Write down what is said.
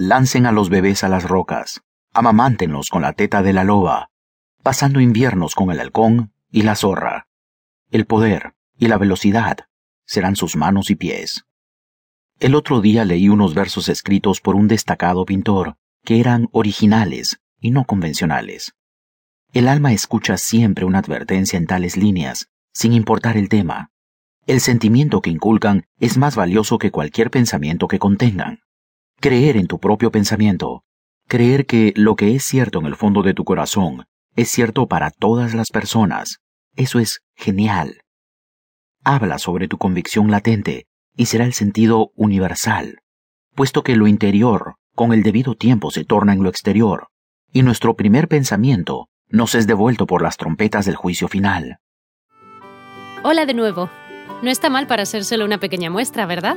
Lancen a los bebés a las rocas, amamántenlos con la teta de la loba, pasando inviernos con el halcón y la zorra. El poder y la velocidad serán sus manos y pies. El otro día leí unos versos escritos por un destacado pintor, que eran originales y no convencionales. El alma escucha siempre una advertencia en tales líneas, sin importar el tema. El sentimiento que inculcan es más valioso que cualquier pensamiento que contengan. Creer en tu propio pensamiento, creer que lo que es cierto en el fondo de tu corazón es cierto para todas las personas, eso es genial. Habla sobre tu convicción latente y será el sentido universal, puesto que lo interior con el debido tiempo se torna en lo exterior, y nuestro primer pensamiento nos es devuelto por las trompetas del juicio final. Hola de nuevo. No está mal para solo una pequeña muestra, ¿verdad?